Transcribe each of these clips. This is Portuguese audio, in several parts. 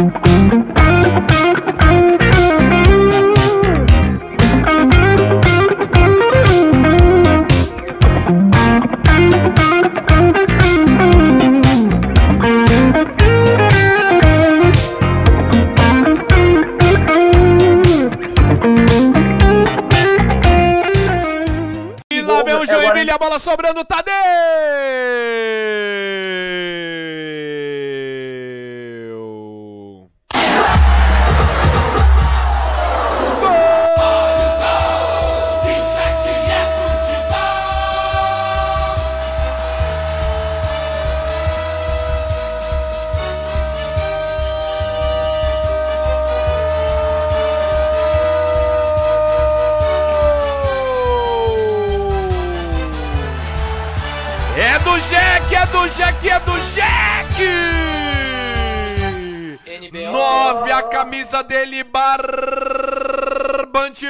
E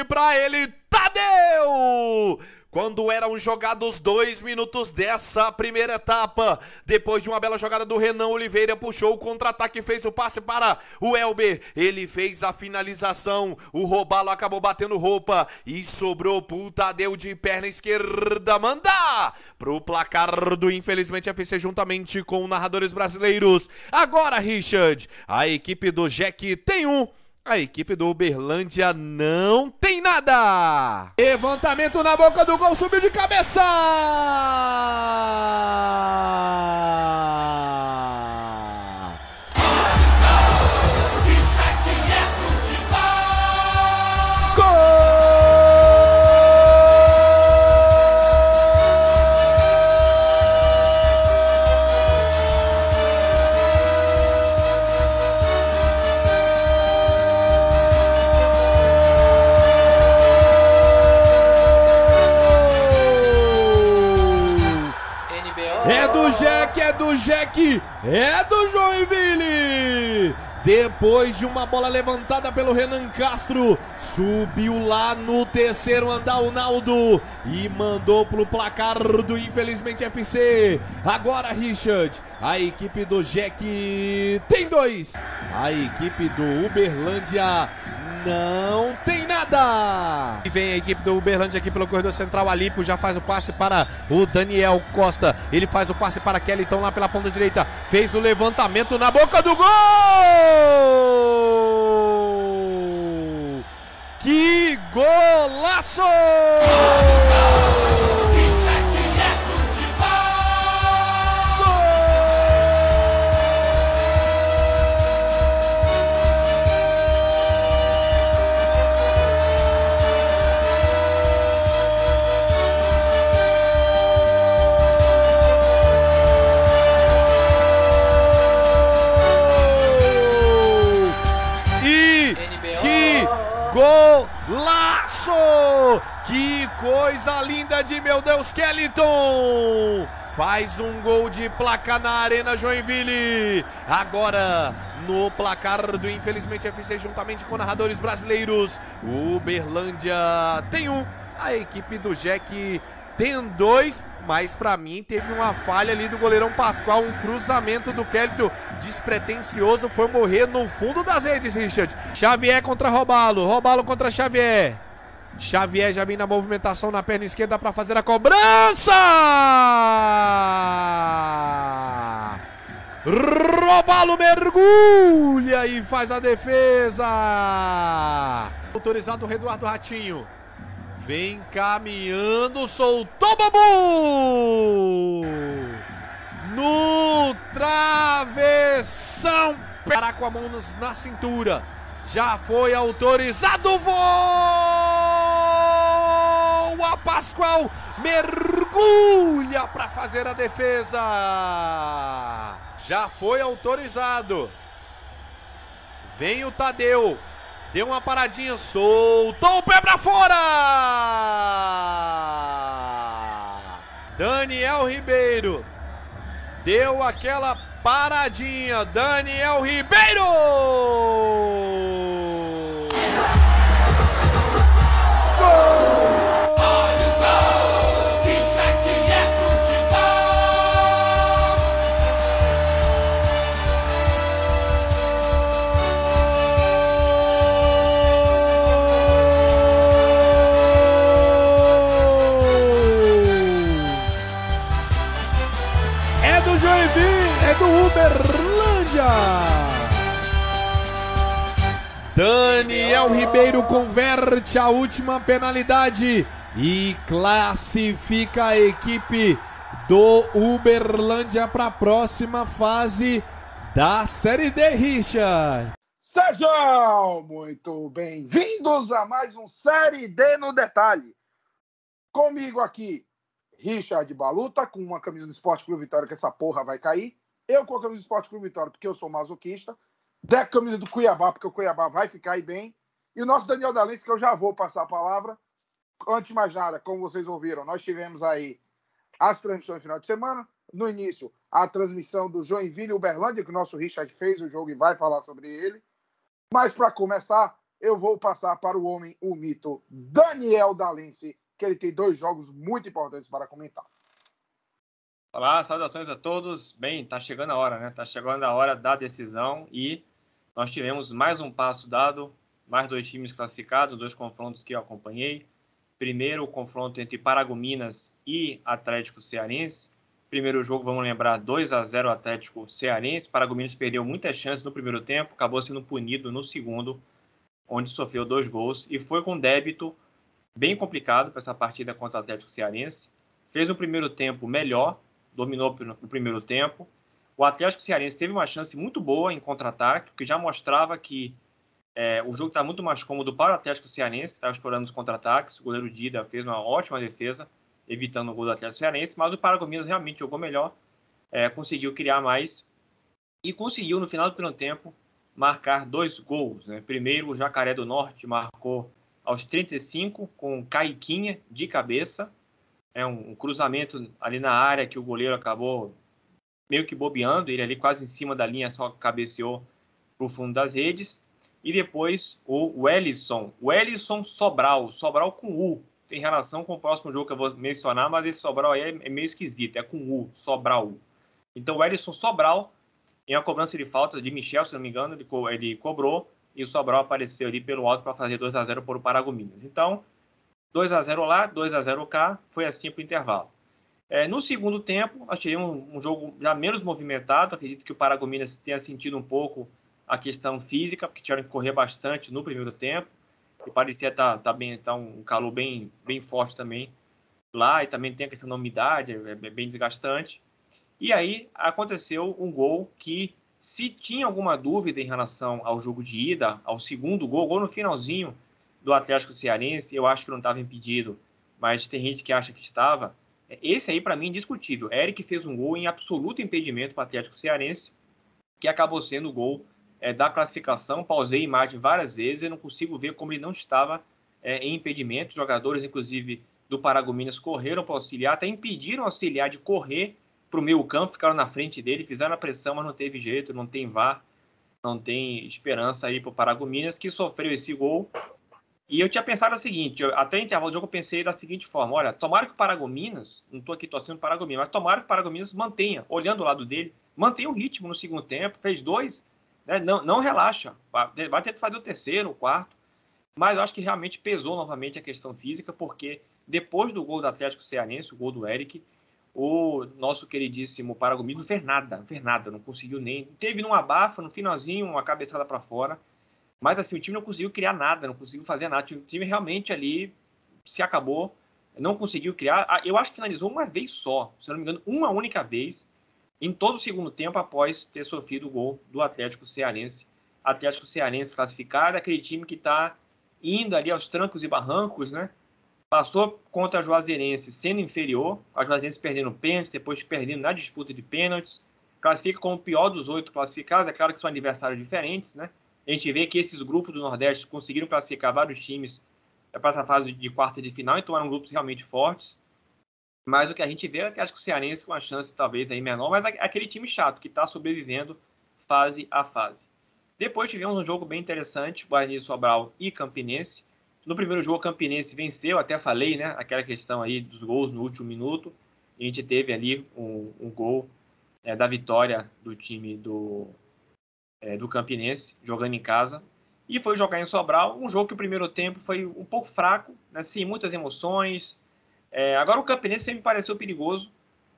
pra ele, Tadeu! Quando eram jogados dois minutos dessa primeira etapa, depois de uma bela jogada do Renan Oliveira, puxou o contra-ataque fez o passe para o Elber. Ele fez a finalização, o Robalo acabou batendo roupa e sobrou pro Tadeu de perna esquerda. Manda pro placar do Infelizmente FC juntamente com narradores brasileiros. Agora, Richard, a equipe do Jack tem um. A equipe do Uberlândia não tem nada. Levantamento na boca do gol, subiu de cabeça. É do Jack, é do Joinville. Depois de uma bola levantada pelo Renan Castro, subiu lá no terceiro andar o Naldo e mandou pro placar do Infelizmente FC. Agora, Richard, a equipe do Jack tem dois. A equipe do Uberlândia não tem nada. E vem a equipe do Uberlândia aqui pelo corredor central. Alípio já faz o passe para o Daniel Costa. Ele faz o passe para Kelly, então lá pela ponta direita. Fez o levantamento na boca do gol! Que golaço! Golaço! Que coisa linda de meu Deus, Kellington! Faz um gol de placa na Arena Joinville. Agora, no placar do Infelizmente FC, juntamente com narradores brasileiros, Uberlândia tem um. A equipe do Jack tem dois, mas pra mim teve uma falha ali do goleirão Pascoal, um cruzamento do Kelito despretensioso, foi morrer no fundo das redes, Richard. Xavier contra Robalo, Robalo contra Xavier. Xavier já vem na movimentação na perna esquerda pra fazer a cobrança! Robalo mergulha e faz a defesa! Autorizado o Eduardo Ratinho. Vem caminhando, soltou Babu! No travessão! Parar com a mão na cintura. Já foi autorizado, voa! Pascoal mergulha para fazer a defesa. Já foi autorizado. Vem o Tadeu. Deu uma paradinha, soltou o pé pra fora! Daniel Ribeiro deu aquela paradinha. Daniel Ribeiro! A última penalidade e classifica a equipe do Uberlândia para a próxima fase da Série D, Richard. Sejam muito bem-vindos a mais um Série D no Detalhe. Comigo aqui, Richard Baluta, com uma camisa do Esporte Clube Vitória, que essa porra vai cair. Eu com a camisa do Esporte Clube Vitória, porque eu sou masoquista. Deco camisa do Cuiabá, porque o Cuiabá vai ficar aí bem. E o nosso Daniel Dalense, que eu já vou passar a palavra. Antes de mais nada, como vocês ouviram, nós tivemos aí as transmissões no final de semana. No início, a transmissão do Joinville Uberlândia, que o nosso Richard fez o jogo e vai falar sobre ele. Mas para começar, eu vou passar para o homem, o mito Daniel Dalense, que ele tem dois jogos muito importantes para comentar. Olá, saudações a todos. Bem, tá chegando a hora, né? Tá chegando a hora da decisão e nós tivemos mais um passo dado, mais dois times classificados, dois confrontos que eu acompanhei. Primeiro, o confronto entre Paragominas e Atlético Cearense. Primeiro jogo, vamos lembrar, 2 a 0 Atlético Cearense. Paragominas perdeu muitas chances no primeiro tempo, acabou sendo punido no segundo, onde sofreu dois gols e foi com débito bem complicado para essa partida contra o Atlético Cearense. Fez um primeiro tempo melhor, dominou o primeiro tempo. O Atlético Cearense teve uma chance muito boa em contra-ataque, que já mostrava que é, o jogo está muito mais cômodo para o Atlético Cearense, estava explorando os contra-ataques. O goleiro Dida fez uma ótima defesa, evitando o gol do Atlético Cearense, mas o Paragominas realmente jogou melhor, é, conseguiu criar mais e conseguiu, no final do primeiro tempo, marcar dois gols. Né? Primeiro, o Jacaré do Norte marcou aos 35 com Caiquinha de cabeça. É um, um cruzamento ali na área que o goleiro acabou meio que bobeando, ele ali quase em cima da linha só cabeceou para o fundo das redes. E depois o Wellison, Wellison Sobral, Sobral com U. Tem relação com o próximo jogo que eu vou mencionar, mas esse Sobral aí é, meio esquisito, é com U, Sobral. Então o Wellison Sobral, em uma cobrança de falta de Michel, se não me engano, ele, co ele cobrou e o Sobral apareceu ali pelo alto para fazer 2 a 0 por Paragominas. Então, 2 a 0 lá, 2 a 0 cá, foi assim para o intervalo. É, no segundo tempo, nós tivemos um, um, jogo já menos movimentado. Acredito que o Paragominas tenha sentido um pouco a questão física, porque tiveram que correr bastante no primeiro tempo. E parecia estar tá, tá bem, tá um calor bem, bem forte também lá. E também tem a questão da umidade, é, é bem desgastante. E aí aconteceu um gol que se tinha alguma dúvida em relação ao jogo de ida, ao segundo gol, gol no finalzinho do Atlético Cearense, eu acho que não estava impedido, mas tem gente que acha que estava. Esse aí, para mim, é indiscutível. Eric fez um gol em absoluto impedimento para o Atlético Cearense, que acabou sendo o gol é, da classificação. Pausei a imagem várias vezes e não consigo ver como ele não estava é, em impedimento. Jogadores, inclusive, do Paragominas correram para auxiliar, até impediram o auxiliar de correr para o meio campo, ficaram na frente dele, fizeram a pressão, mas não teve jeito, não tem VAR, não tem esperança aí para o Paragominas, que sofreu esse gol. E eu tinha pensado o seguinte, até o intervalo do jogo eu pensei da seguinte forma, olha, tomara que o Paragominas, não estou aqui torcendo o Paragominas, mas tomara que o Paragominas mantenha, olhando o lado dele, mantenha o ritmo no segundo tempo, fez dois, né, não, não relaxa, vai ter que fazer o terceiro, o quarto, mas eu acho que realmente pesou novamente a questão física, porque depois do gol do Atlético Cearense, o gol do Eric, o nosso queridíssimo Paragominas não fez nada, não fez nada, não conseguiu nem. Teve num abafa, no finalzinho, uma cabeçada para fora. Mas assim, o time não conseguiu criar nada, não conseguiu fazer nada. O time realmente ali se acabou, não conseguiu criar. Ah, eu acho que finalizou uma vez só, se não me engano, uma única vez, em todo o segundo tempo, após ter sofrido o gol do Atlético Cearense. Atlético Cearense classificado, aquele time que está indo ali aos trancos e barrancos, né? Passou contra a Juazeirense sendo inferior, a Juazeirense perdendo pênalti, depois perdendo na disputa de pênaltis. Classifica como o pior dos oito classificados. É claro que são adversários diferentes, né? A gente vê que esses grupos do Nordeste conseguiram classificar vários times para essa fase de quarta de final, então eram grupos realmente fortes. Mas o que a gente vê é que acho que o Cearense com uma chance talvez aí menor, mas aquele time chato que está sobrevivendo fase a fase. Depois tivemos um jogo bem interessante, Guarani Sobral e Campinense. No primeiro jogo, Campinense venceu, até falei, né? Aquela questão aí dos gols no último minuto. a gente teve ali um, um gol é, da vitória do time do, é, do Campinense, jogando em casa. E foi jogar em Sobral, um jogo que o primeiro tempo foi um pouco fraco, né? Sim, muitas emoções. É, agora o Campinense sempre pareceu perigoso,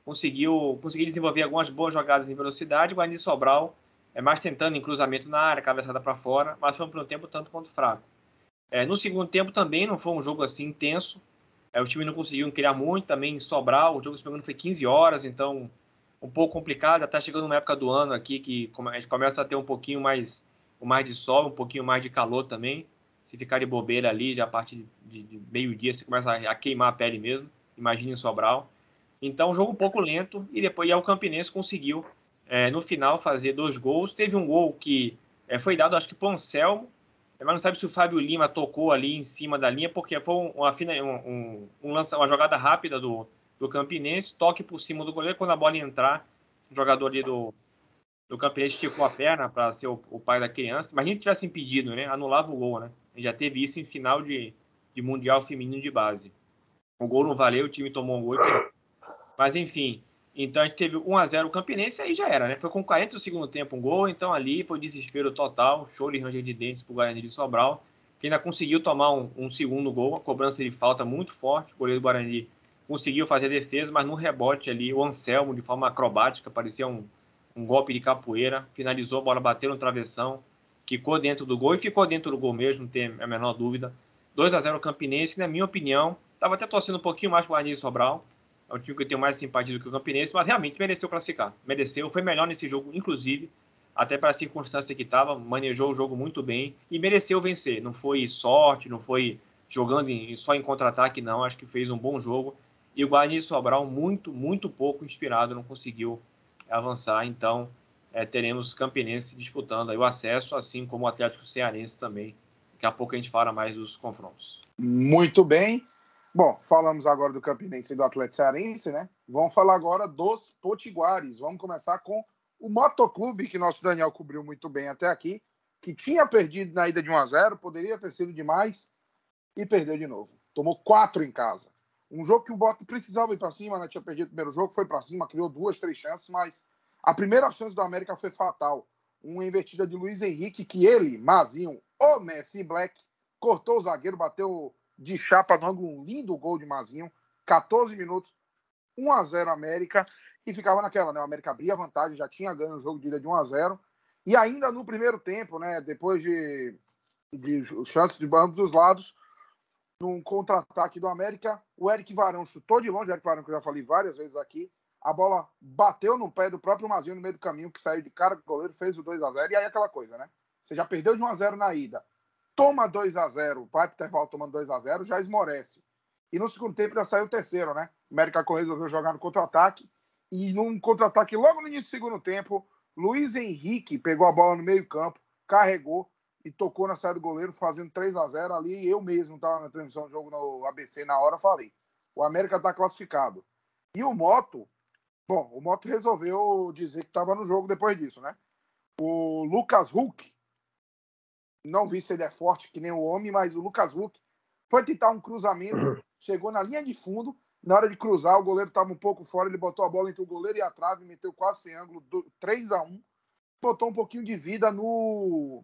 conseguiu, conseguiu desenvolver algumas boas jogadas em velocidade. O Guarani Sobral é mais tentando em cruzamento na área, cabeçada para fora, mas foi um primeiro tempo tanto quanto fraco. É, no segundo tempo também não foi um jogo assim intenso. É, o time não conseguiu criar muito, também sobrar. O jogo, se não foi 15 horas, então um pouco complicado. Até chegando numa época do ano aqui que a gente começa a ter um pouquinho mais, mais de sol, um pouquinho mais de calor também. Se ficar de bobeira ali, já a partir de, de meio-dia você começa a, a, queimar a pele mesmo. Imagine em Sobral. Então, jogo um pouco lento e depois o Campinense conseguiu é, no final fazer dois gols. Teve um gol que é, foi dado, acho que para o Anselmo, mas não sabe se o Fábio Lima tocou ali em cima da linha, porque foi uma, um, um, lança, uma jogada rápida do, do Campinense, toque por cima do goleiro, quando a bola entrar, o jogador ali do, do Campinense esticou a perna para ser o, o, pai da criança. Imagina se tivesse impedido, né? Anulava o gol, né? Já teve isso em final de, de Mundial Feminino de Base. O gol não valeu, o time tomou um gol. Mas enfim, então a gente teve 1 a 0 o Campinense aí já era, né? Foi com 40 do segundo tempo um gol, então ali foi desespero total, show de ranger de dentes pro Guarani de Sobral, que ainda conseguiu tomar um, um, segundo gol, a cobrança de falta muito forte, o goleiro do Guarani conseguiu fazer a defesa, mas no rebote ali, o Anselmo, de forma acrobática, parecia um, um golpe de capoeira, finalizou, a bola bateu no travessão, ficou dentro do gol e ficou dentro do gol mesmo, não tem a menor dúvida. 2 a 0 o Campinense, na minha opinião, estava até torcendo um pouquinho mais pro Guarani de Sobral, é um time que eu tenho mais simpatia do que o Campinense, mas realmente mereceu classificar. Mereceu, foi melhor nesse jogo, inclusive, até para a circunstância que estava, manejou o jogo muito bem e mereceu vencer. Não foi sorte, não foi jogando em, só em contra-ataque, não. Acho que fez um bom jogo. E o Guarani Sobral, muito, muito pouco inspirado, não conseguiu avançar. Então, é, teremos Campinense disputando o acesso, assim como o Atlético Cearense também. Daqui a pouco a gente fala mais dos confrontos. Muito bem. Bom, falamos agora do Campinense e do Atlético Cearense, né? Vamos falar agora dos Potiguares. Vamos começar com o Motoclube, que nosso Daniel cobriu muito bem até aqui, que tinha perdido na ida de 1 a 0 poderia ter sido demais e perdeu de novo. Tomou quatro em casa. Um jogo que o Bota precisava ir para cima, né? Tinha perdido o primeiro jogo, foi para cima, criou duas, três chances, mas a primeira chance do América foi fatal. Uma invertida de Luiz Henrique, que ele, Mazinho, o Messi Black, cortou o zagueiro, bateu de chapa no ângulo, um lindo gol de Mazinho, 14 minutos, 1 a 0 América, e ficava naquela, né? O América abria vantagem, já tinha ganho o jogo de ida de 1 a 0 e ainda no primeiro tempo, né? Depois de, de chances de ambos os lados, num contra-ataque do América, o Eric Varão chutou de longe, o Eric Varão, que eu já falei várias vezes aqui, a bola bateu no pé do próprio Mazinho no meio do caminho, que saiu de cara do goleiro, fez o 2 a 0 e aí aquela coisa, né? Você já perdeu de 1 a 0 na ida, toma 2 a 0 vai pro intervalo tomando 2 a 0 já esmorece. E no segundo tempo já saiu o terceiro, né? O América resolveu jogar no contra-ataque. E num contra-ataque logo no início do segundo tempo, Luiz Henrique pegou a bola no meio-campo, carregou e tocou na saída do goleiro, fazendo 3 a 0 ali. Eu mesmo estava na transmissão do jogo no ABC na hora, falei: o América está classificado. E o Moto, bom, o Moto resolveu dizer que estava no jogo depois disso, né? O Lucas Huck, não vi se ele é forte que nem o homem, mas o Lucas Huck foi tentar um cruzamento, chegou na linha de fundo, na hora de cruzar, o goleiro estava um pouco fora, ele botou a bola entre o goleiro e a trave, meteu quase sem ângulo, 3 a 1 botou um pouquinho de vida no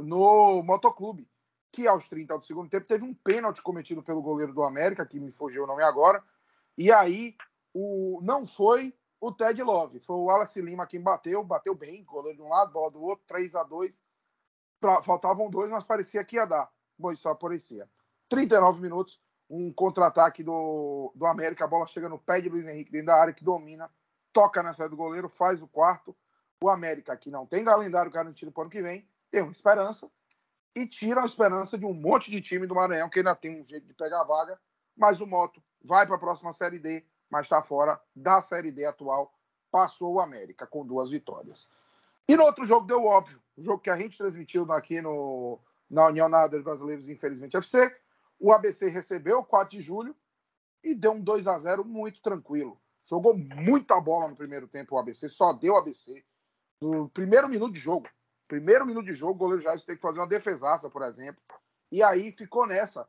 no motoclube, que aos 30 do segundo tempo teve um pênalti cometido pelo goleiro do América, que me fugiu o nome agora, e aí o não foi o Ted Love, foi o Wallace Lima quem bateu, bateu bem, goleiro de um lado, bola do outro, 3 a 2 pra, faltavam dois, mas parecia que ia dar. Bom, só parecia. 39 minutos, um contra-ataque do, do América, a bola chega no pé de Luiz Henrique dentro da área, que domina, toca na saída do goleiro, faz o quarto. O América, que não tem calendário garantido para o ano que vem, tem uma esperança e tira a esperança de um monte de time do Maranhão que ainda tem um jeito de pegar a vaga, mas o Moto vai para a próxima Série D, mas está fora da Série D atual. Passou o América com duas vitórias. E no outro jogo deu óbvio. O jogo que a gente transmitiu aqui no, na União Nada Brasileiros, infelizmente, FC. O ABC recebeu 4 de julho e deu um 2 a 0 muito tranquilo. Jogou muita bola no primeiro tempo o ABC, só deu ABC. No primeiro minuto de jogo. Primeiro minuto de jogo, o goleiro Jair teve que fazer uma defesaça, por exemplo. E aí ficou nessa.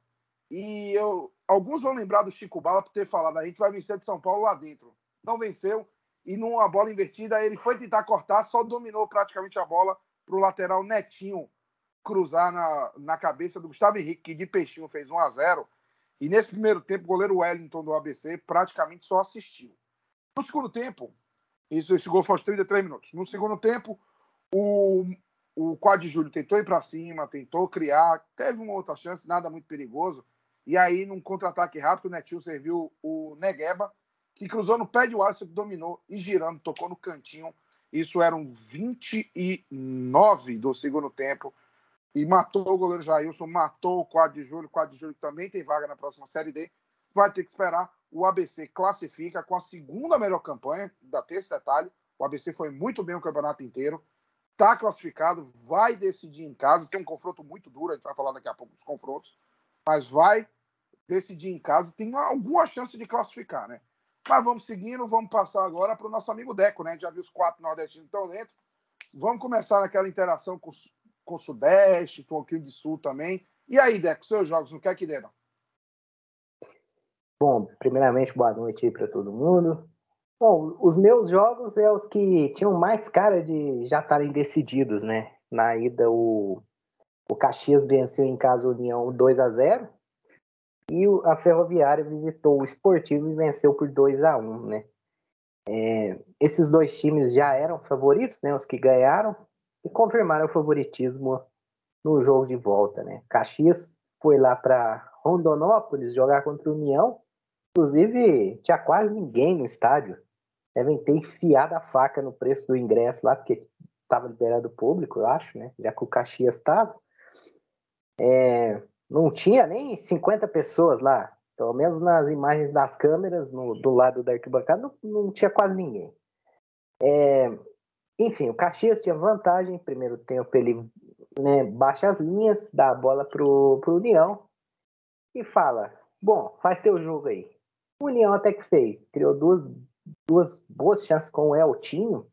E eu, alguns vão lembrar do Chico Bala por ter falado: a gente vai vencer de São Paulo lá dentro. Não venceu, e numa bola invertida ele foi tentar cortar, só dominou praticamente a bola para o lateral Netinho cruzar na, na cabeça do Gustavo Henrique, que de peixinho fez 1 a 0 E nesse primeiro tempo, o goleiro Wellington do ABC praticamente só assistiu. No segundo tempo, isso, esse gol foi aos 33 minutos. No segundo tempo, O, o Quad Júlio tentou ir para cima, tentou criar, teve uma outra chance, nada muito perigoso. E aí, num contra-ataque rápido, o Netinho serviu o Negueba, que cruzou no pé de Alisson, que dominou e girando, tocou no cantinho. Isso eram 29 do segundo tempo. E matou o goleiro Jailson, matou o Quad de Júlio. O Quad de Júlio também tem vaga na próxima Série D. Vai ter que esperar. O ABC classifica com a segunda melhor campanha, da ter esse detalhe. O ABC foi muito bem o campeonato inteiro. Está classificado, vai decidir em casa. Tem um confronto muito duro, a gente vai falar daqui a pouco dos confrontos. Mas vai decidir em casa. Tem alguma chance de classificar, né? Mas vamos seguindo, vamos passar agora para o nosso amigo Deco, né? Já viu os quatro nordestinos estão dentro. Vamos começar naquela interação com, com o Sudeste, com o Rio de Sul também. E aí, Deco, seus jogos, não quer que deram? Bom, primeiramente, boa noite para todo mundo. Bom, os meus jogos é os que tinham mais cara de já estarem decididos, né? Na ida, o, o Caxias venceu em casa União 2 a 0 e a Ferroviária visitou o Esportivo e venceu por 2 a 1 né? É, esses dois times já eram favoritos, né? Os que ganharam e confirmaram o favoritismo no jogo de volta, né? Caxias foi lá para Rondonópolis jogar contra o União. Inclusive, tinha quase ninguém no estádio. Devem ter enfiado a faca no preço do ingresso lá, porque estava liberado o público, eu acho, né? Já que o Caxias estava. É, não tinha nem 50 pessoas lá. Pelo menos nas imagens das câmeras, no, do lado da arquibancada, não, não tinha quase ninguém. É, enfim, o Caxias tinha vantagem. Primeiro tempo, ele né, baixa as linhas, dá a bola pro, pro União e fala: Bom, faz teu jogo aí. O União até que fez. Criou duas, duas boas chances com o Eltinho,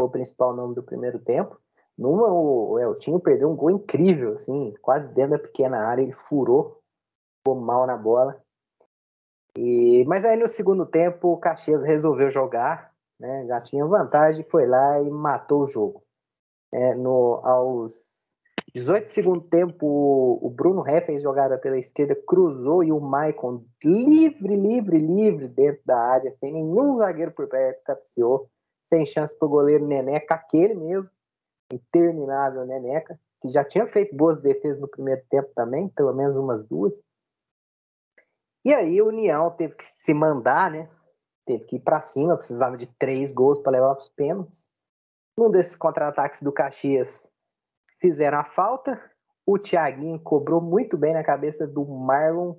o principal nome do primeiro tempo. Numa, o Eltinho perdeu um gol incrível, assim, quase dentro da pequena área, ele furou, ficou mal na bola. E, mas aí no segundo tempo o Caxias resolveu jogar, né, já tinha vantagem, foi lá e matou o jogo. É, no, aos 18 segundo tempo, o, Bruno fez jogada pela esquerda, cruzou e o Maicon livre, livre, livre dentro da área, sem nenhum zagueiro por perto, capciou, sem chance para o goleiro Neneca, aquele mesmo, interminável Neneca, que já tinha feito boas defesas no primeiro tempo também, pelo menos umas duas. E aí o União teve que se mandar, né? Teve que ir para cima, precisava de três gols para levar os pênaltis. Num desses contra-ataques do Caxias, fizeram a falta. O Thiaguinho cobrou muito bem na cabeça do Marlon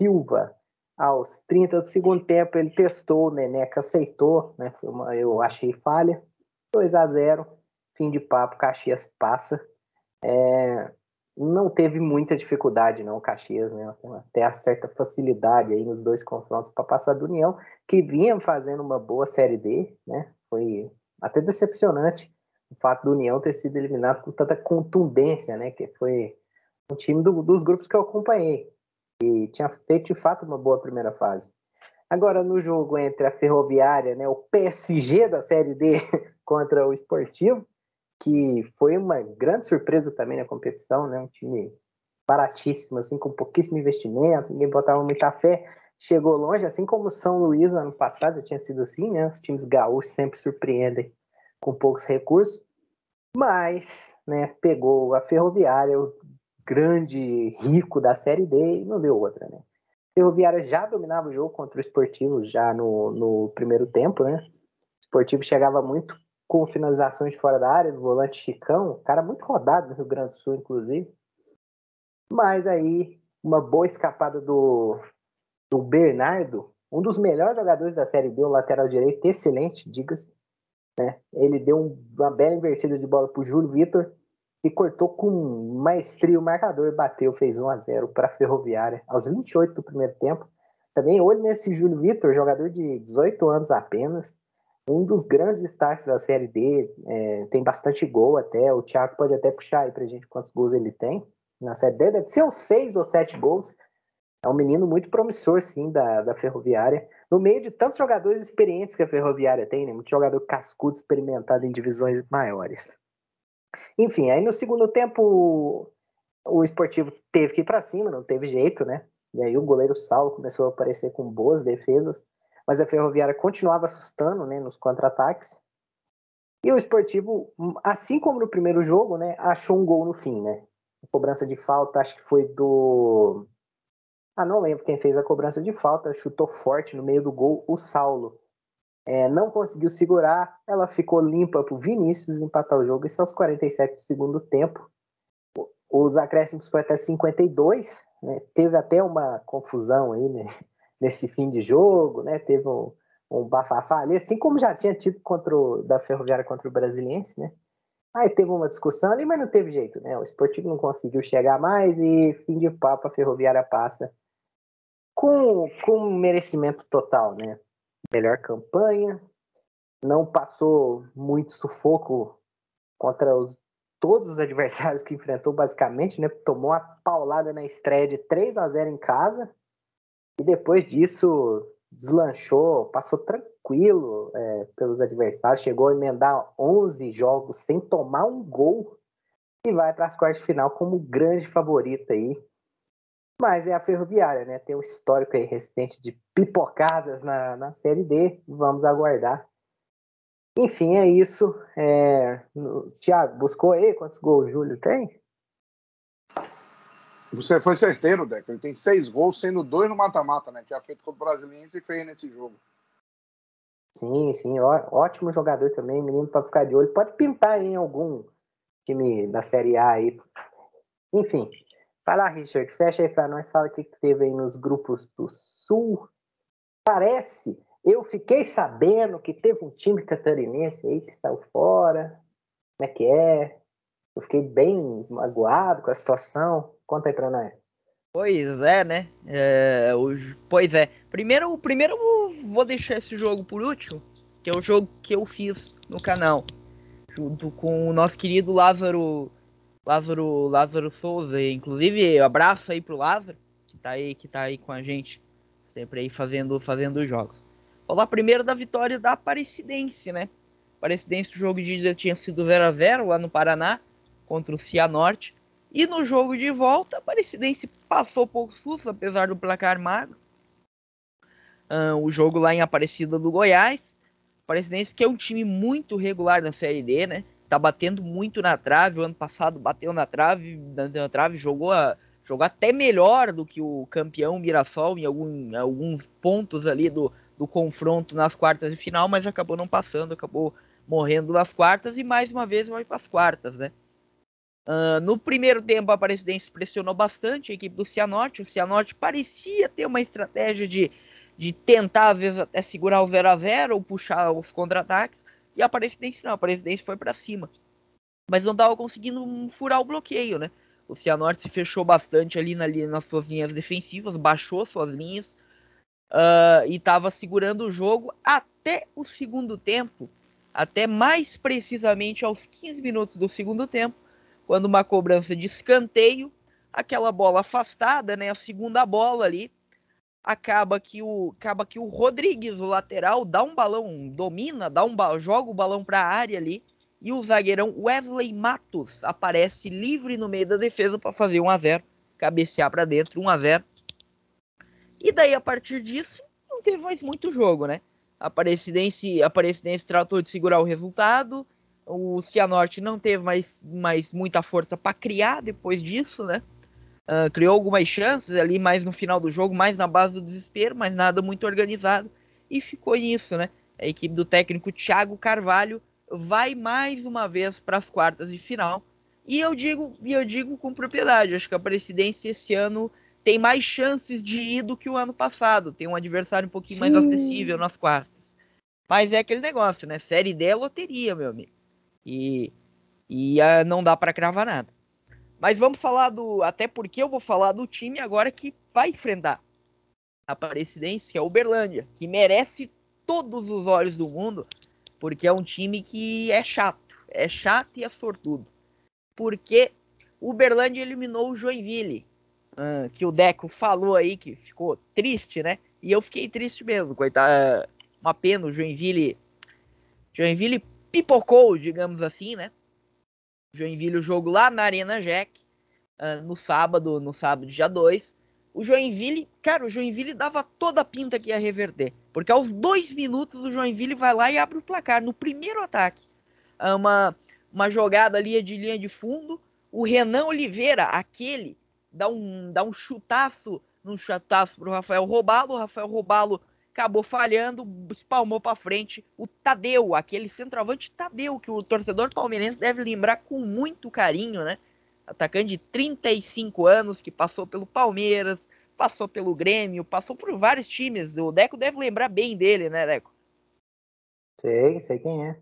Silva. Aos 30 do segundo tempo, ele testou, o Neneca aceitou, né? Eu achei falha. 2 a 0 fim de papo, Caxias passa. É, não teve muita dificuldade, não, Caxias, né? Até a certa facilidade aí nos dois confrontos para passar do União, que vinha fazendo uma boa Série D, né? Foi até decepcionante o fato do União ter sido eliminado com tanta contundência, né? Que foi um time do, dos grupos que eu acompanhei e tinha feito de fato uma boa primeira fase. Agora no jogo entre a Ferroviária, né, o PSG da Série D contra o Esportivo, que foi uma grande surpresa também na competição, né? Um time baratíssimo, assim, com pouquíssimo investimento, ninguém botava muita fé, chegou longe, assim como o São Luís ano passado tinha sido assim, né? Os times gaúchos sempre surpreendem com poucos recursos, mas, né, pegou a Ferroviária, o grande rico da Série D, e não deu outra, né? A Ferroviária já dominava o jogo contra o Esportivo já no, no primeiro tempo, né? O Esportivo chegava muito com finalizações fora da área, do volante Chicão, cara muito rodado no Rio Grande do Sul, inclusive. Mas aí, uma boa escapada do, do Bernardo, um dos melhores jogadores da Série B, o lateral direito, excelente, diga-se. Né? Ele deu uma bela invertida de bola para o Júlio Vitor e cortou com maestria o marcador, bateu, fez 1 a 0 para a Ferroviária, aos 28 do primeiro tempo. Também olho nesse Júlio Vitor, jogador de 18 anos apenas, um dos grandes destaques da Série D, é, tem bastante gol até, o Thiago pode até puxar aí pra gente quantos gols ele tem na Série D, deve ser uns seis ou sete gols, é um menino muito promissor, sim, da, da Ferroviária, no meio de tantos jogadores experientes que a Ferroviária tem, né, muito jogador cascudo, experimentado em divisões maiores. Enfim, aí no segundo tempo o esportivo teve que ir para cima, não teve jeito, né? E aí o goleiro Saulo começou a aparecer com boas defesas mas a Ferroviária continuava assustando né, nos contra-ataques. E o esportivo, assim como no primeiro jogo, né, achou um gol no fim, né? A cobrança de falta, acho que foi do. Ah, não lembro quem fez a cobrança de falta, chutou forte no meio do gol o Saulo. É, não conseguiu segurar, ela ficou limpa para o Vinícius empatar o jogo. Isso aos 47 do segundo tempo. Os acréscimos foi até 52, né? teve até uma confusão aí né? Nesse fim de jogo, né? teve um, um bafafá ali, assim como já tinha tido contra o, da Ferroviária contra o Brasiliense, né? Aí teve uma discussão ali, mas não teve jeito, né? O Esportivo não conseguiu chegar mais e fim de papo, a Ferroviária passa com, com merecimento total, né? Melhor campanha, não passou muito sufoco contra os, todos os adversários que enfrentou, basicamente, né? Tomou uma paulada na estreia de 3 a 0 em casa e depois disso deslanchou, passou tranquilo é, pelos adversários, chegou a emendar 11 jogos sem tomar um gol e vai para as quartas de final como grande favorita aí. Mas é a Ferroviária, né? Tem um histórico aí recente de pipocadas na, na Série D. Vamos aguardar. Enfim, é isso. É... Tiago, buscou aí quantos gols o Júlio tem? Você foi certeiro, Deco. Ele tem seis gols, sendo dois no mata-mata, né? Tinha feito com o Brasiliense e fez nesse jogo. Sim, sim. Ó, ótimo jogador também, menino para ficar de olho. Pode pintar em algum time da Série A aí. Enfim. Fala, Richard. Fecha aí para nós. Fala o que teve aí nos grupos do Sul. Parece. Eu fiquei sabendo que teve um time catarinense aí que saiu fora. Como é que é? Eu fiquei bem magoado com a situação. Conta aí pra nós. Pois é, né? É, pois é. Primeiro, primeiro vou deixar esse jogo por último, que é o jogo que eu fiz no canal, junto com o nosso querido Lázaro, Lázaro, Lázaro Souza. Inclusive, abraço aí pro Lázaro, que tá aí, que tá aí com a gente, sempre aí fazendo, fazendo os jogos. Falar primeiro da vitória da Aparecidense, né? Aparecidense, o jogo de ida tinha sido 0 a 0 lá no Paraná, contra o Cianorte. E no jogo de volta, a Aparecidense passou pouco susto, apesar do placar magro. Uh, o jogo lá em Aparecida do Goiás. Aparecidense que é um time muito regular na Série D, né? Tá batendo muito na trave. O ano passado bateu na trave, na trave jogou, a, jogou até melhor do que o campeão Mirassol em algum, alguns pontos ali do, do confronto nas quartas de final, mas acabou não passando, acabou morrendo nas quartas e mais uma vez vai para as quartas, né? Uh, no primeiro tempo, a Aparecidense pressionou bastante a equipe do Cianorte. O Cianorte parecia ter uma estratégia de, de tentar, às vezes, até segurar o 0 a 0 ou puxar os contra-ataques. E a Aparecidense não, a Aparecidense foi para cima. Mas não estava conseguindo furar o bloqueio, né? O Cianorte se fechou bastante ali na, nas suas linhas defensivas, baixou suas linhas uh, e estava segurando o jogo até o segundo tempo. Até mais precisamente aos 15 minutos do segundo tempo quando uma cobrança de escanteio, aquela bola afastada, né, a segunda bola ali, acaba que o acaba que o Rodrigues, o lateral, dá um balão, domina, dá um joga o balão para a área ali e o zagueirão Wesley Matos aparece livre no meio da defesa para fazer 1 a 0, cabecear para dentro, 1 a 0. E daí a partir disso não teve mais muito jogo, né? A Aparecidense, Aparecidense tratou de segurar o resultado, o Cianorte não teve mais, mais muita força para criar depois disso, né? Uh, criou algumas chances ali mais no final do jogo, mais na base do desespero, mas nada muito organizado. E ficou nisso, né? A equipe do técnico Thiago Carvalho vai mais uma vez para as quartas de final. E eu digo, e eu digo com propriedade, acho que a presidência esse ano tem mais chances de ir do que o ano passado. Tem um adversário um pouquinho Sim. mais acessível nas quartas. Mas é aquele negócio, né? Série D é loteria, meu amigo. E, e uh, não dá para cravar nada. Mas vamos falar do. Até porque eu vou falar do time agora que vai enfrentar a Aparecidense, que é o Uberlândia, que merece todos os olhos do mundo, porque é um time que é chato. É chato e é sortudo. Porque o Uberlândia eliminou o Joinville. Uh, que o Deco falou aí que ficou triste, né? E eu fiquei triste mesmo, coitado. Uma pena o Joinville. Joinville pipocou, digamos assim, né? Joinville, o jogo lá na Arena Jack, uh, no sábado, no sábado, dia 2. O Joinville, cara, o Joinville dava toda a pinta que ia reverter. Porque aos dois minutos o Joinville vai lá e abre o placar no primeiro ataque. uma, uma jogada ali de linha de fundo. O Renan Oliveira, aquele, dá um, dá um chutaço, um chutaço pro Rafael Robalo. O Rafael Robalo acabou falhando, espalmou para frente. O Tadeu, aquele centroavante Tadeu, que o torcedor palmeirense deve lembrar com muito carinho, né? Atacante de 35 anos, que passou pelo Palmeiras, passou pelo Grêmio, passou por vários times. O Deco deve lembrar bem dele, né, Deco? Sei, sei quem é.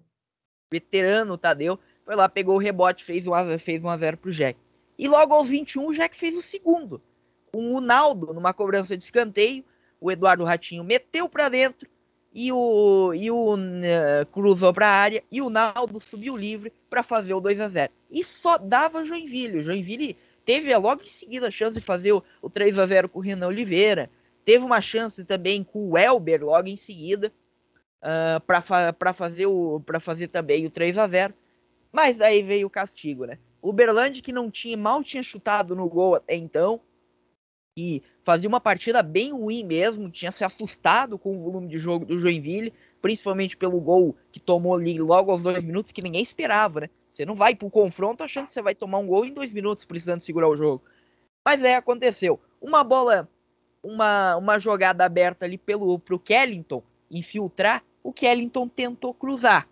Veterano Tadeu. Foi lá, pegou o rebote, fez 1x0 fez um a 0 pro Jack. E logo aos 21, o Jack fez o segundo. Com o Naldo, numa cobrança de escanteio, o Eduardo Ratinho meteu para dentro e o, e o uh, cruzou para a área e o Naldo subiu livre para fazer o 2 a 0 E só dava Joinville. O Joinville teve logo em seguida a chance de fazer o, o 3 a 0 com o Renan Oliveira. Teve uma chance também com o Elber logo em seguida uh, para fazer o fazer também o 3 a 0 Mas daí veio o castigo, né? O Berlande que não tinha mal tinha chutado no gol até então e fazia uma partida bem ruim mesmo, tinha se assustado com o volume de jogo do Joinville, principalmente pelo gol que tomou ali logo aos dois minutos, que ninguém esperava, né? Você não vai pro confronto achando que você vai tomar um gol em dois minutos precisando segurar o jogo. Mas é, aconteceu. Uma bola, uma, uma jogada aberta ali pelo, pro Kellington infiltrar, o Kellington tentou cruzar.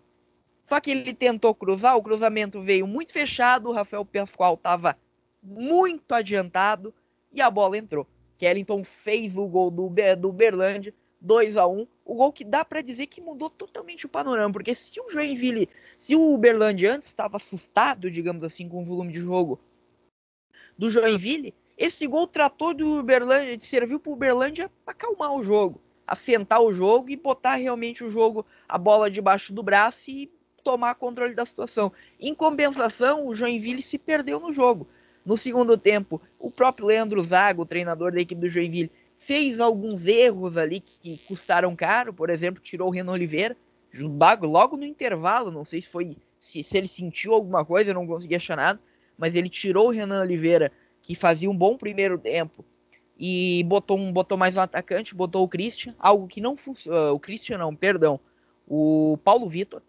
Só que ele tentou cruzar, o cruzamento veio muito fechado, o Rafael Pascoal estava muito adiantado, e a bola entrou. Kellington fez o gol do, do Berlândia, 2 a 1 O gol que dá para dizer que mudou totalmente o panorama, porque se o Joinville, se o Uberlândia antes estava assustado, digamos assim, com o volume de jogo do Joinville, esse gol tratou do Uberlândia, serviu para o Uberlândia acalmar o jogo, assentar o jogo e botar realmente o jogo, a bola debaixo do braço e tomar controle da situação. Em compensação, o Joinville se perdeu no jogo. No segundo tempo, o próprio Leandro Zago, treinador da equipe do Joinville, fez alguns erros ali que custaram caro. Por exemplo, tirou o Renan Oliveira logo no intervalo. Não sei se foi se, se ele sentiu alguma coisa, eu não consegui achar nada. Mas ele tirou o Renan Oliveira, que fazia um bom primeiro tempo, e botou um botou mais um atacante, botou o Christian, algo que não funcionou. Uh, o Christian não, perdão, o Paulo Vitor,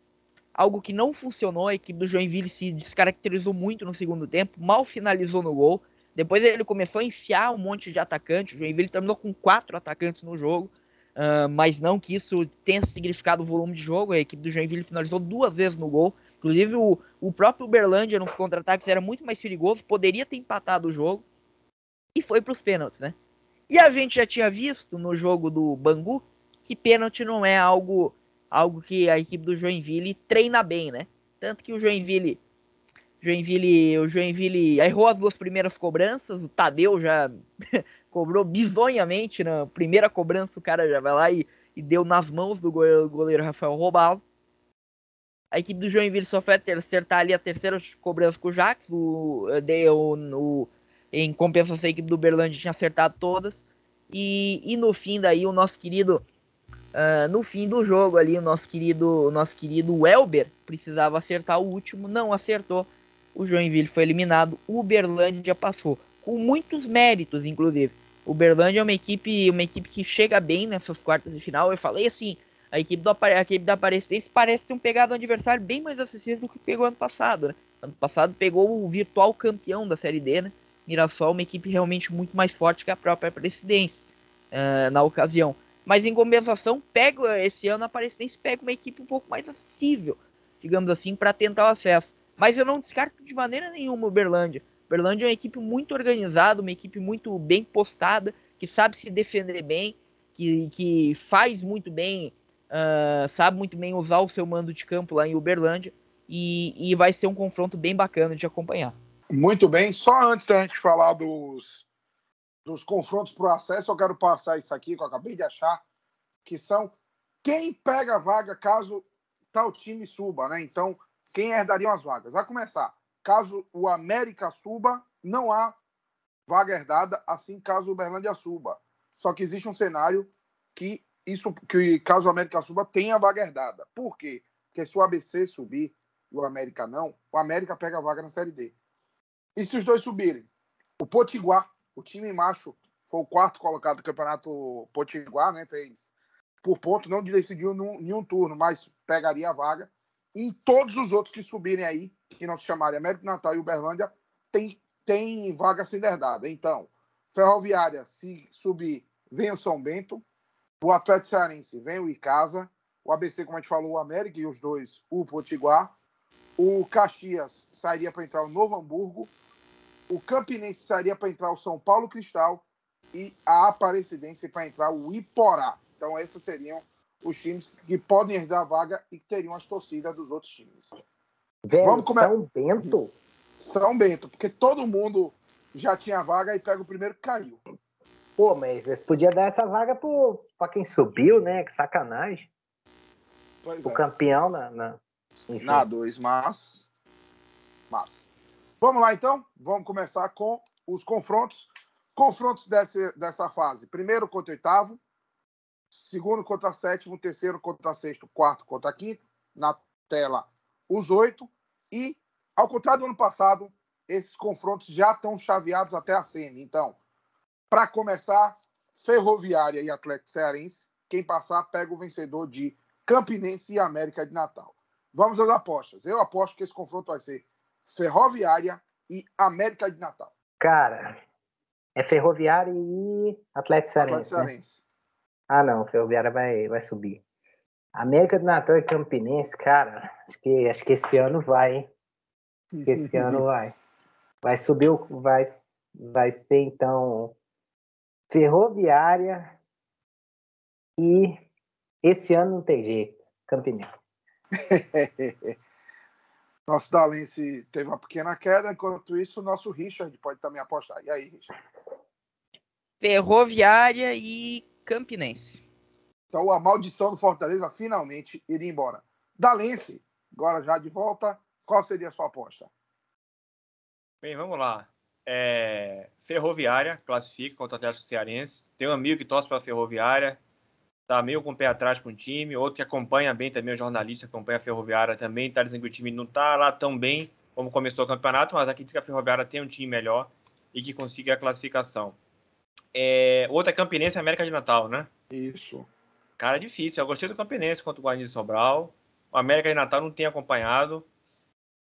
algo que não funcionou. A equipe do Joinville se descaracterizou muito no segundo tempo, mal finalizou no gol. Depois ele começou a enfiar um monte de atacantes. O Joinville terminou com quatro atacantes no jogo, uh, mas não que isso tenha significado o volume de jogo. A equipe do Joinville finalizou duas vezes no gol. Inclusive, o, o próprio Uberlândia nos contra-ataques era muito mais perigoso, poderia ter empatado o jogo e foi para os pênaltis, né? E a gente já tinha visto no jogo do Bangu que pênalti não é algo algo que a equipe do Joinville treina bem, né? Tanto que o Joinville, Joinville, o Joinville errou as duas primeiras cobranças, o Tadeu já cobrou bizonhamente na primeira cobrança, o cara já vai lá e, e deu nas mãos do goleiro, goleiro Rafael Robalo. A equipe do Joinville só foi acertar ali a terceira cobrança com o Jax, o, deu, o, em compensação a equipe do Berlândia tinha acertado todas. E, e no fim daí o nosso querido Uh, no fim do jogo ali, o nosso querido, o nosso querido Welber precisava acertar o último, não acertou. O Joinville foi eliminado, o Uberlândia passou, com muitos méritos, inclusive. O Uberlândia é uma equipe, uma equipe que chega bem nessas quartas de final. Eu falei assim, a equipe, do, a equipe da Aparecidense parece ter um pegado um adversário bem mais acessível do que pegou ano passado. Né? Ano passado pegou o virtual campeão da Série D, né? Mirassol, uma equipe realmente muito mais forte que a própria Aparecidense uh, na ocasião. Mas em compensação, pega esse ano a Aparecidense pega uma equipe um pouco mais acessível, digamos assim, para tentar o acesso. Mas eu não descarto de maneira nenhuma o Berlândia. O Berlândia é uma equipe muito organizada, uma equipe muito bem postada, que sabe se defender bem, que, que faz muito bem, uh, sabe muito bem usar o seu mando de campo lá em Uberlândia. E, e vai ser um confronto bem bacana de acompanhar. Muito bem. Só antes da gente falar dos, dos confrontos para o acesso, eu quero passar isso aqui que eu acabei de achar, que são quem pega a vaga caso tal time suba, né? Então, quem herdariam as vagas? A começar, caso o América suba, não há vaga herdada, assim caso o Uberlândia suba. Só que existe um cenário que isso que caso o América suba tenha vaga herdada. Por quê? Porque se o ABC subir e o América não, o América pega a vaga na Série D. E se os dois subirem? O Potiguar o time macho foi o quarto colocado do campeonato Potiguar, né? Fez por ponto, não decidiu em nenhum turno, mas pegaria a vaga. em todos os outros que subirem aí, que não se chamarem América Natal e Uberlândia, tem, tem vaga sendo herdada. Então, Ferroviária, se subir, vem o São Bento. O Atlético Cearense vem o Icasa. O ABC, como a gente falou, o América e os dois, o Potiguar. O Caxias sairia para entrar o Novo Hamburgo. O Campinense sairia para entrar o São Paulo Cristal. E a Aparecidense para entrar o Iporá. Então, esses seriam os times que podem herdar a vaga e que teriam as torcidas dos outros times. Velho, Vamos come... São Bento? São Bento, porque todo mundo já tinha vaga e pega o primeiro que caiu. Pô, mas eles podiam dar essa vaga pro, pra quem subiu, né? Que sacanagem. Pois o é. campeão na. Na, na dois, mas. Mas. Vamos lá então? Vamos começar com os confrontos. Confrontos desse, dessa fase. Primeiro contra oitavo, segundo contra sétimo, terceiro contra sexto, quarto contra quinto. Na tela, os oito. E, ao contrário do ano passado, esses confrontos já estão chaveados até a semi. Então, para começar, Ferroviária e Atlético Cearense. Quem passar pega o vencedor de Campinense e América de Natal. Vamos às apostas. Eu aposto que esse confronto vai ser Ferroviária e América de Natal. Cara, é Ferroviária e Atlético Cearense. Né? Ah, não, Ferroviária vai, vai subir. América de Natal e Campinense, cara, acho que, acho que esse ano vai, hein? Acho que esse ano vai. Vai subir, vai, vai ser então Ferroviária e esse ano não tem jeito, Campinense. nosso Dalense teve uma pequena queda, enquanto isso o nosso Richard pode também apostar. E aí, Richard? Ferroviária e Campinense. Então a maldição do Fortaleza finalmente iria embora. Dalense, agora já de volta, qual seria a sua aposta? Bem, vamos lá. É, Ferroviária classifica contra o Atlético Cearense. Tem um amigo que torce para a Ferroviária, tá meio com o pé atrás com o time. Outro que acompanha bem também, o jornalista acompanha a Ferroviária também, tá dizendo que o time não tá lá tão bem como começou o campeonato, mas aqui diz que a Ferroviária tem um time melhor e que consiga a classificação. É, outra é Campinense América de Natal, né? Isso. Cara, é difícil. Eu gostei do Campinense contra o Guarani de Sobral. O América de Natal não tem acompanhado.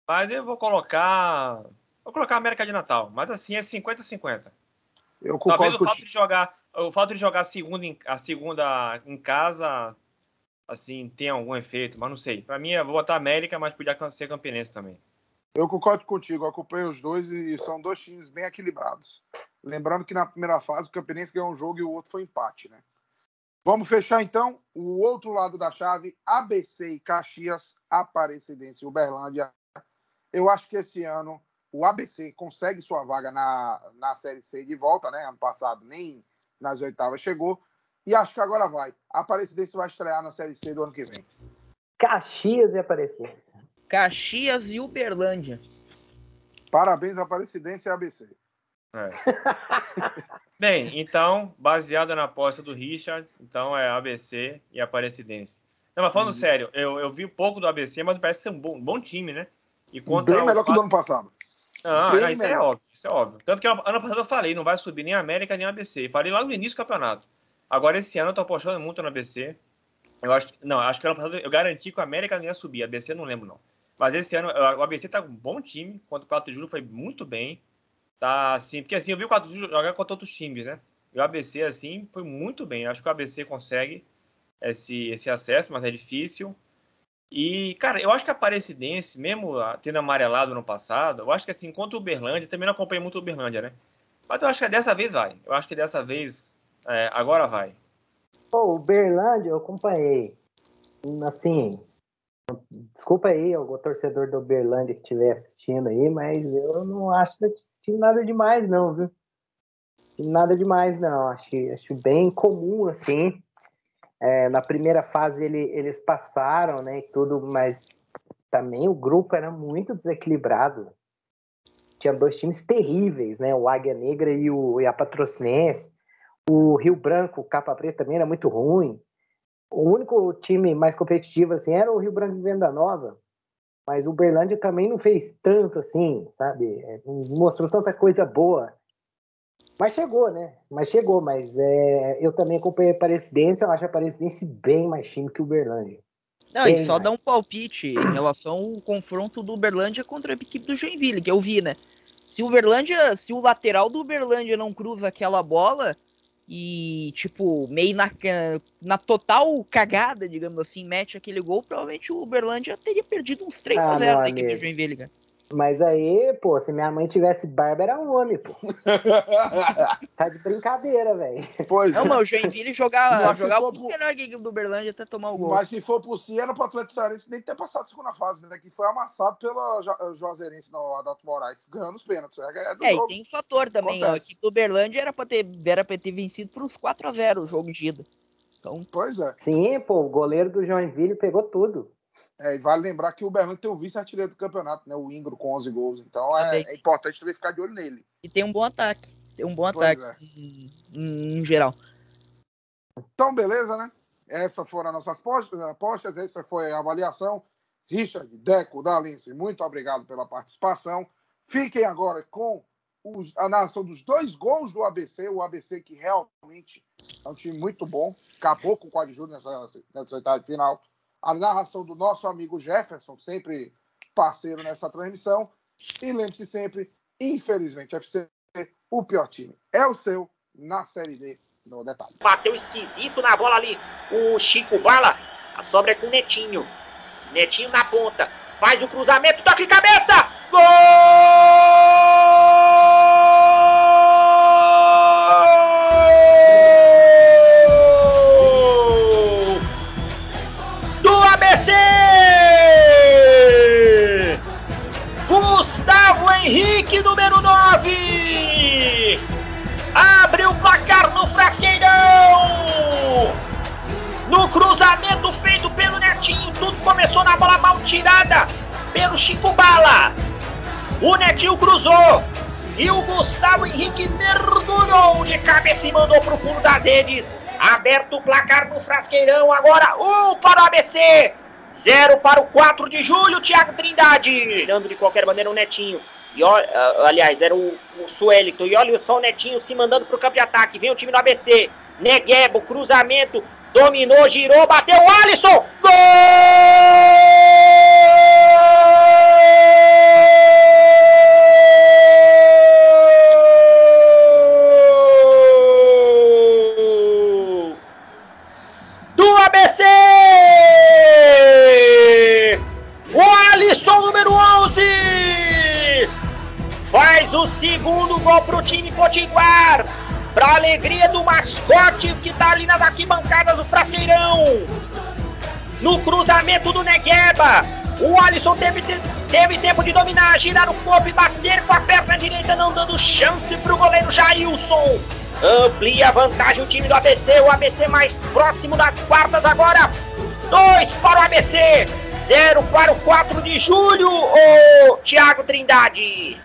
Mas eu vou colocar Vou colocar América de Natal, mas assim é 50-50. Eu concordo Talvez o fato de jogar, o fato de jogar a segunda em, a segunda em casa assim tenha algum efeito, mas não sei. Para mim eu vou botar América, mas podia ser Campinense também. Eu concordo contigo, eu acompanhei os dois e são dois times bem equilibrados. Lembrando que na primeira fase o Campinense ganhou um jogo e o outro foi empate, né? Vamos fechar então o outro lado da chave, ABC e Caxias, Aparecidense e Uberlândia. Eu acho que esse ano o ABC consegue sua vaga na, na Série C de volta, né? Ano passado nem nas oitavas chegou. E acho que agora vai. A Aparecidense vai estrear na Série C do ano que vem. Caxias e Aparecidense. Caxias e Uberlândia. Parabéns, Aparecidense e ABC. É. Bem, então, baseado na aposta do Richard, então é ABC e Aparecidense. Não, mas falando uhum. sério, eu, eu vi pouco do ABC, mas parece ser um bom, bom time, né? E contra Bem melhor o... que o do ano passado. Não, não isso é óbvio, isso é óbvio. Tanto que ano passado eu falei, não vai subir nem a América nem a ABC. Falei lá no início do campeonato. Agora esse ano eu tô apostando muito no ABC. Eu acho não, acho que ano passado eu garanti que a América não ia subir, a ABC não lembro não. Mas esse ano o ABC tá com um bom time, contra o 4 de julho foi muito bem. Tá assim, porque assim, eu vi o 4 de julho jogar contra outros times, né? E o ABC assim foi muito bem. Eu acho que o ABC consegue esse esse acesso, mas é difícil. E, cara, eu acho que a Aparecidense, mesmo tendo amarelado no passado, eu acho que assim, contra o Uberlândia, também não acompanhei muito o Uberlândia, né? Mas eu acho que dessa vez vai. Eu acho que dessa vez, é, agora vai. Pô, o Uberlândia eu acompanhei. Assim, desculpa aí algum torcedor do Uberlândia que estiver assistindo aí, mas eu não acho que assistindo nada demais, não, viu? Nada demais, não. Acho, acho bem comum, assim. É, na primeira fase ele, eles passaram, né, e tudo, mas também o grupo era muito desequilibrado. Tinha dois times terríveis, né, o Águia Negra e, o, e a Patrocinense. O Rio Branco, o Capa Preta também era muito ruim. O único time mais competitivo assim era o Rio Branco e Venda Nova, mas o Berlândia também não fez tanto assim, sabe? É, não mostrou tanta coisa boa. Mas chegou, né? Mas chegou, mas é, eu também acompanhei a Aparecidense, eu acho a Aparecidense bem mais time que o Uberlândia. Não, e só dá um palpite em relação ao confronto do Uberlândia contra a equipe do Joinville, que eu vi, né? Se o Uberlândia, se o lateral do Uberlândia não cruza aquela bola e, tipo, meio na, na total cagada, digamos assim, mete aquele gol, provavelmente o Uberlândia teria perdido uns 3 a 0 ah, na equipe do Joinville, cara. Mas aí, pô, se minha mãe tivesse barba, era um homem, pô. tá de brincadeira, velho. Pois Não, é. mas o Joinville jogava, jogava um pouco menor que a equipe do Uberlândia até tomar o gol. Mas se for por si, era pro Atlético Cearense nem ter passado a segunda fase, né? Que foi amassado pela Juazeirense no Adalto Moraes, ganhando os pênaltis. É, é e tem um fator também, ó, a equipe do Uberlândia era pra ter, era pra ter vencido por uns 4x0 o jogo de ida. Então... Pois é. Sim, pô, o goleiro do Joinville pegou tudo. É, e vale lembrar que o Uberlândia tem o vice-artilheiro do campeonato, né? O Ingro com 11 gols. Então é, é, importante também ficar de olho nele. E tem um bom ataque. Tem um bom pois ataque é. em, em, geral. Então, beleza, né? Essas foram as nossas apostas, essa foi a avaliação. Richard, Deco, Dalince, muito obrigado pela participação. Fiquem agora com os, a narração dos dois gols do ABC, o ABC que realmente é um time muito bom, acabou com o Quadro nessa, nessa oitava de final a narração do nosso amigo Jefferson, sempre parceiro nessa transmissão. E lembre-se sempre, infelizmente, FC, o pior time é o seu na Série D no detalhe. Bateu esquisito na bola ali o Chico Bala. A sobra é com o Netinho. Netinho na ponta. Faz o cruzamento, toque cabeça! Gol! Frasqueirão! No cruzamento feito pelo Netinho, tudo começou na bola mal tirada pelo Chico Bala. O Netinho cruzou e o Gustavo Henrique mergulhou de cabeça e mandou pro fundo das redes. Aberto o placar no Frasqueirão, agora um para o ABC. Zero para o 4 de julho, Thiago Trindade. Dando de qualquer maneira o Netinho. E olha, aliás, era o, o Suelito. E olha só o Netinho se mandando pro campo de ataque. Vem o time do ABC. Neguebo, cruzamento. Dominou, girou, bateu o Alisson. Gol! Segundo gol pro time Potiguar. Pra alegria do mascote que tá ali nas arquibancadas do Frasqueirão. No cruzamento do Negueba. O Alisson teve, teve tempo de dominar, girar o corpo e bater com a perna direita, não dando chance pro goleiro Jailson. Amplia a vantagem o time do ABC. O ABC mais próximo das quartas agora. Dois para o ABC. Zero para o 4 de julho. O Thiago Trindade.